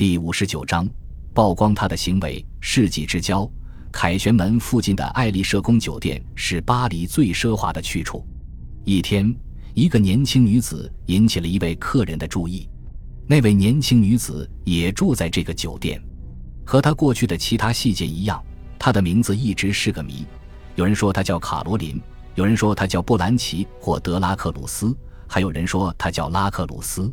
第五十九章曝光他的行为。世纪之交，凯旋门附近的爱丽舍宫酒店是巴黎最奢华的去处。一天，一个年轻女子引起了一位客人的注意。那位年轻女子也住在这个酒店，和她过去的其他细节一样，她的名字一直是个谜。有人说她叫卡罗琳，有人说她叫布兰奇或德拉克鲁斯，还有人说她叫拉克鲁斯。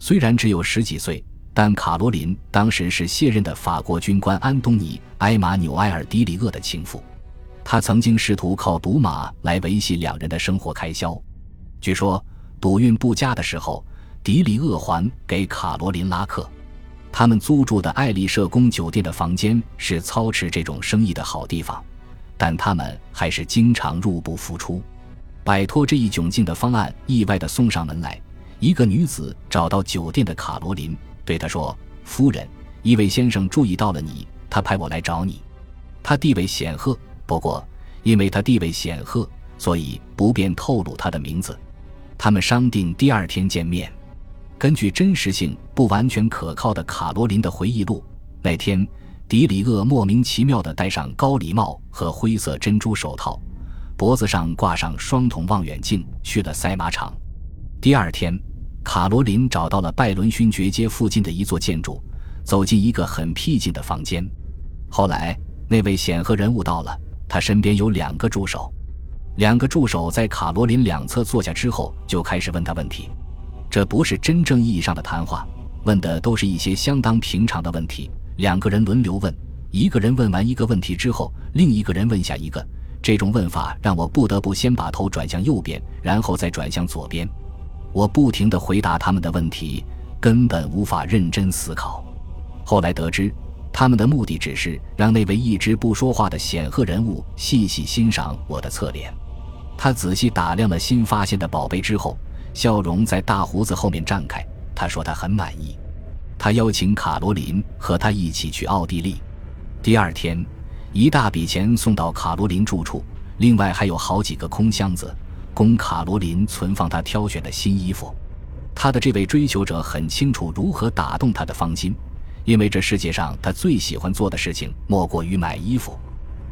虽然只有十几岁，但卡罗琳当时是卸任的法国军官安东尼·埃马纽埃尔·迪里厄的情妇。他曾经试图靠赌马来维系两人的生活开销。据说赌运不佳的时候。迪里厄还给卡罗琳拉客，他们租住的爱丽舍宫酒店的房间是操持这种生意的好地方，但他们还是经常入不敷出。摆脱这一窘境的方案意外地送上门来。一个女子找到酒店的卡罗琳，对他说：“夫人，一位先生注意到了你，他派我来找你。他地位显赫，不过因为他地位显赫，所以不便透露他的名字。他们商定第二天见面。”根据真实性不完全可靠的卡罗琳的回忆录，那天迪里厄莫名其妙地戴上高礼帽和灰色珍珠手套，脖子上挂上双筒望远镜，去了赛马场。第二天，卡罗琳找到了拜伦勋爵街附近的一座建筑，走进一个很僻静的房间。后来，那位显赫人物到了，他身边有两个助手，两个助手在卡罗琳两侧坐下之后，就开始问他问题。这不是真正意义上的谈话，问的都是一些相当平常的问题。两个人轮流问，一个人问完一个问题之后，另一个人问下一个。这种问法让我不得不先把头转向右边，然后再转向左边。我不停地回答他们的问题，根本无法认真思考。后来得知，他们的目的只是让那位一直不说话的显赫人物细细欣赏我的侧脸。他仔细打量了新发现的宝贝之后。笑容在大胡子后面绽开。他说他很满意。他邀请卡罗琳和他一起去奥地利。第二天，一大笔钱送到卡罗琳住处，另外还有好几个空箱子，供卡罗琳存放她挑选的新衣服。他的这位追求者很清楚如何打动她的芳心，因为这世界上他最喜欢做的事情莫过于买衣服。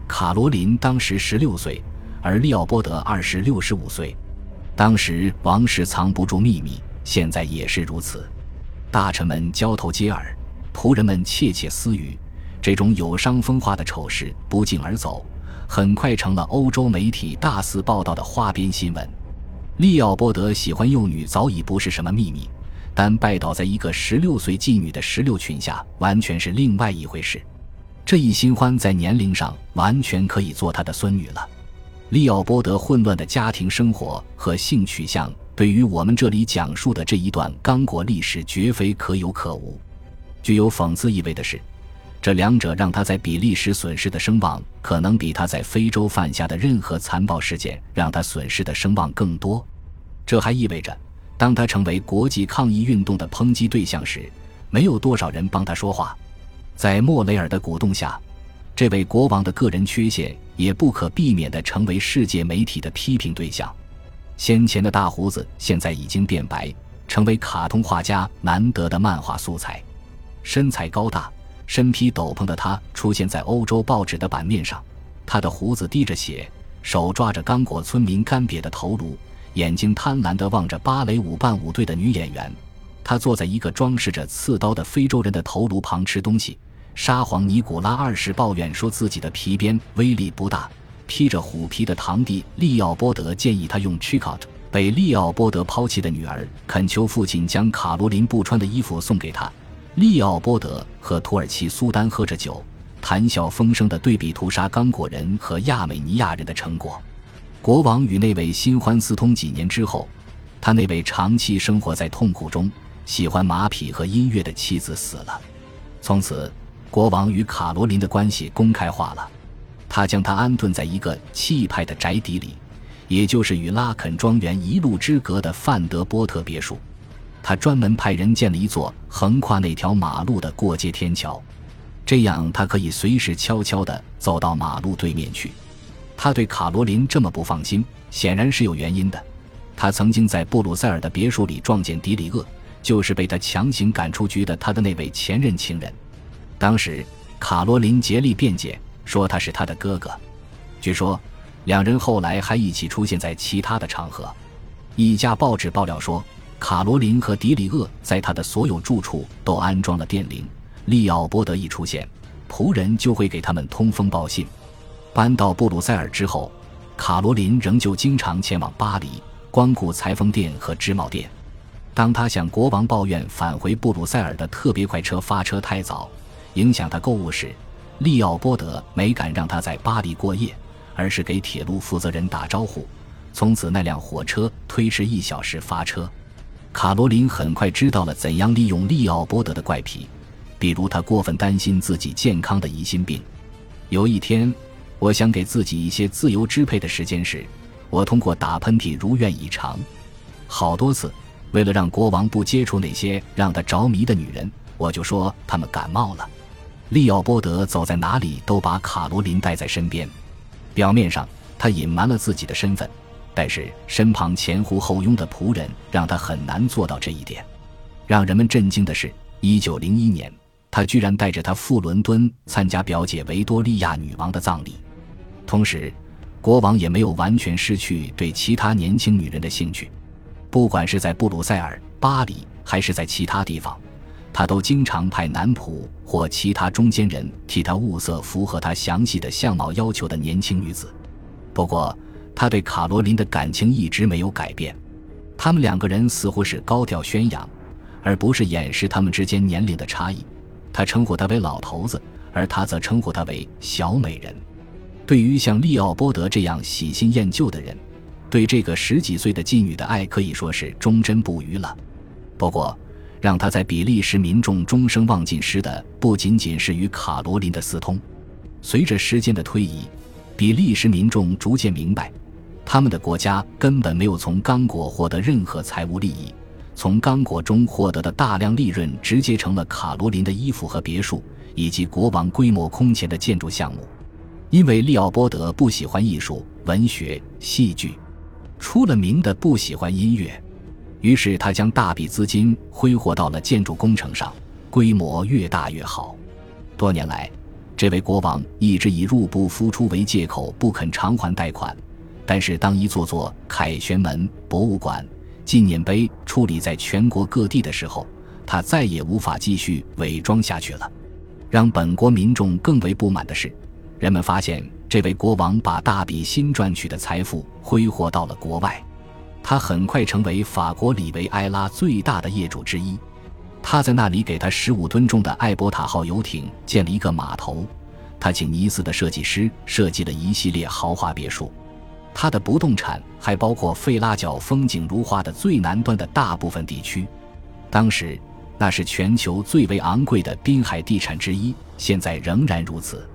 卡罗琳当时十六岁，而利奥波德二十六十五岁。当时王室藏不住秘密，现在也是如此。大臣们交头接耳，仆人们窃窃私语，这种有伤风化的丑事不胫而走，很快成了欧洲媒体大肆报道的花边新闻。利奥波德喜欢幼女早已不是什么秘密，但拜倒在一个十六岁妓女的石榴裙下，完全是另外一回事。这一新欢在年龄上完全可以做他的孙女了。利奥波德混乱的家庭生活和性取向，对于我们这里讲述的这一段刚果历史绝非可有可无。具有讽刺意味的是，这两者让他在比利时损失的声望，可能比他在非洲犯下的任何残暴事件让他损失的声望更多。这还意味着，当他成为国际抗议运动的抨击对象时，没有多少人帮他说话。在莫雷尔的鼓动下。这位国王的个人缺陷也不可避免地成为世界媒体的批评对象。先前的大胡子现在已经变白，成为卡通画家难得的漫画素材。身材高大、身披斗篷的他出现在欧洲报纸的版面上。他的胡子滴着血，手抓着刚果村民干瘪的头颅，眼睛贪婪地望着芭蕾舞伴舞队的女演员。他坐在一个装饰着刺刀的非洲人的头颅旁吃东西。沙皇尼古拉二世抱怨说自己的皮鞭威力不大。披着虎皮的堂弟利奥波德建议他用 tricot。被利奥波德抛弃的女儿恳求父亲将卡罗琳不穿的衣服送给他。利奥波德和土耳其苏丹喝着酒，谈笑风生的对比屠杀刚果人和亚美尼亚人的成果。国王与那位新欢私通几年之后，他那位长期生活在痛苦中、喜欢马匹和音乐的妻子死了。从此。国王与卡罗琳的关系公开化了，他将她安顿在一个气派的宅邸里，也就是与拉肯庄园一路之隔的范德波特别墅。他专门派人建了一座横跨那条马路的过街天桥，这样他可以随时悄悄地走到马路对面去。他对卡罗琳这么不放心，显然是有原因的。他曾经在布鲁塞尔的别墅里撞见迪里厄。就是被他强行赶出局的他的那位前任情人。当时，卡罗琳竭力辩解，说他是他的哥哥。据说，两人后来还一起出现在其他的场合。一家报纸爆料说，卡罗琳和迪里厄在他的所有住处都安装了电铃，利奥波德一出现，仆人就会给他们通风报信。搬到布鲁塞尔之后，卡罗琳仍旧经常前往巴黎，光顾裁缝店和织帽店。当他向国王抱怨返回布鲁塞尔的特别快车发车太早，影响他购物时，利奥波德没敢让他在巴黎过夜，而是给铁路负责人打招呼。从此，那辆火车推迟一小时发车。卡罗琳很快知道了怎样利用利奥波德的怪癖，比如他过分担心自己健康的疑心病。有一天，我想给自己一些自由支配的时间时，我通过打喷嚏如愿以偿，好多次。为了让国王不接触那些让他着迷的女人，我就说他们感冒了。利奥波德走在哪里都把卡罗琳带在身边。表面上他隐瞒了自己的身份，但是身旁前呼后拥的仆人让他很难做到这一点。让人们震惊的是，1901年，他居然带着他赴伦敦参加表姐维多利亚女王的葬礼。同时，国王也没有完全失去对其他年轻女人的兴趣。不管是在布鲁塞尔、巴黎，还是在其他地方，他都经常派男仆或其他中间人替他物色符合他详细的相貌要求的年轻女子。不过，他对卡罗琳的感情一直没有改变。他们两个人似乎是高调宣扬，而不是掩饰他们之间年龄的差异。他称呼她为老头子，而他则称呼她为小美人。对于像利奥波德这样喜新厌旧的人，对这个十几岁的妓女的爱可以说是忠贞不渝了。不过，让他在比利时民众终生忘记失的不仅仅是与卡罗琳的私通。随着时间的推移，比利时民众逐渐明白，他们的国家根本没有从刚果获得任何财务利益，从刚果中获得的大量利润直接成了卡罗琳的衣服和别墅，以及国王规模空前的建筑项目。因为利奥波德不喜欢艺术、文学、戏剧。出了名的不喜欢音乐，于是他将大笔资金挥霍到了建筑工程上，规模越大越好。多年来，这位国王一直以入不敷出为借口不肯偿还贷款。但是，当一座座凯旋门、博物馆、纪念碑矗立在全国各地的时候，他再也无法继续伪装下去了。让本国民众更为不满的是，人们发现。这位国王把大笔新赚取的财富挥霍到了国外，他很快成为法国里维埃拉最大的业主之一。他在那里给他十五吨重的艾伯塔号游艇建了一个码头。他请尼斯的设计师设计了一系列豪华别墅。他的不动产还包括费拉角风景如画的最南端的大部分地区。当时那是全球最为昂贵的滨海地产之一，现在仍然如此。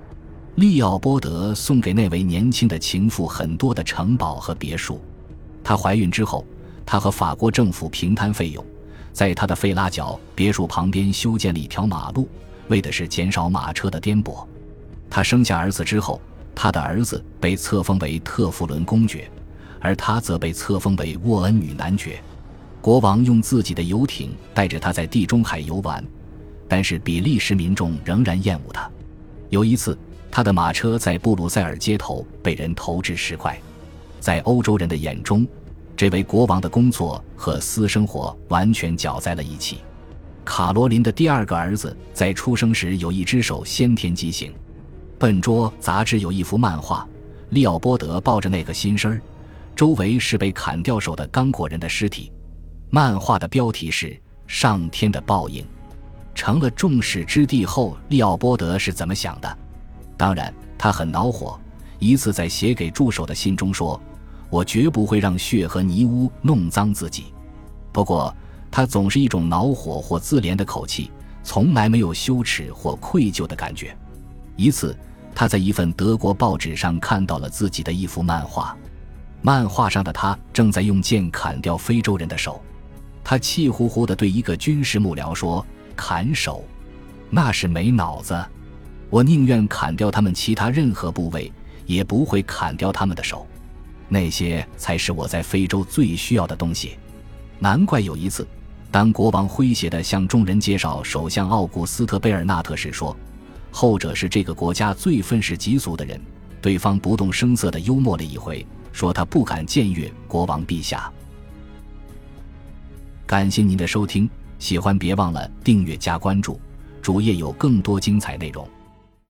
利奥波德送给那位年轻的情妇很多的城堡和别墅。她怀孕之后，他和法国政府平摊费用，在他的费拉角别墅旁边修建了一条马路，为的是减少马车的颠簸。他生下儿子之后，他的儿子被册封为特弗伦公爵，而他则被册封为沃恩女男爵。国王用自己的游艇带着他在地中海游玩，但是比利时民众仍然厌恶他。有一次。他的马车在布鲁塞尔街头被人投掷石块，在欧洲人的眼中，这位国王的工作和私生活完全搅在了一起。卡罗琳的第二个儿子在出生时有一只手先天畸形。笨拙杂志有一幅漫画，利奥波德抱着那个新生儿，周围是被砍掉手的刚果人的尸体。漫画的标题是《上天的报应》。成了众矢之的后，利奥波德是怎么想的？当然，他很恼火。一次在写给助手的信中说：“我绝不会让血和泥污弄脏自己。”不过，他总是一种恼火或自怜的口气，从来没有羞耻或愧疚的感觉。一次，他在一份德国报纸上看到了自己的一幅漫画，漫画上的他正在用剑砍掉非洲人的手。他气呼呼地对一个军事幕僚说：“砍手，那是没脑子。”我宁愿砍掉他们其他任何部位，也不会砍掉他们的手。那些才是我在非洲最需要的东西。难怪有一次，当国王诙谐地向众人介绍首相奥古斯特·贝尔纳特时，说：“后者是这个国家最愤世嫉俗的人。”对方不动声色的幽默了一回，说：“他不敢僭越国王陛下。”感谢您的收听，喜欢别忘了订阅加关注，主页有更多精彩内容。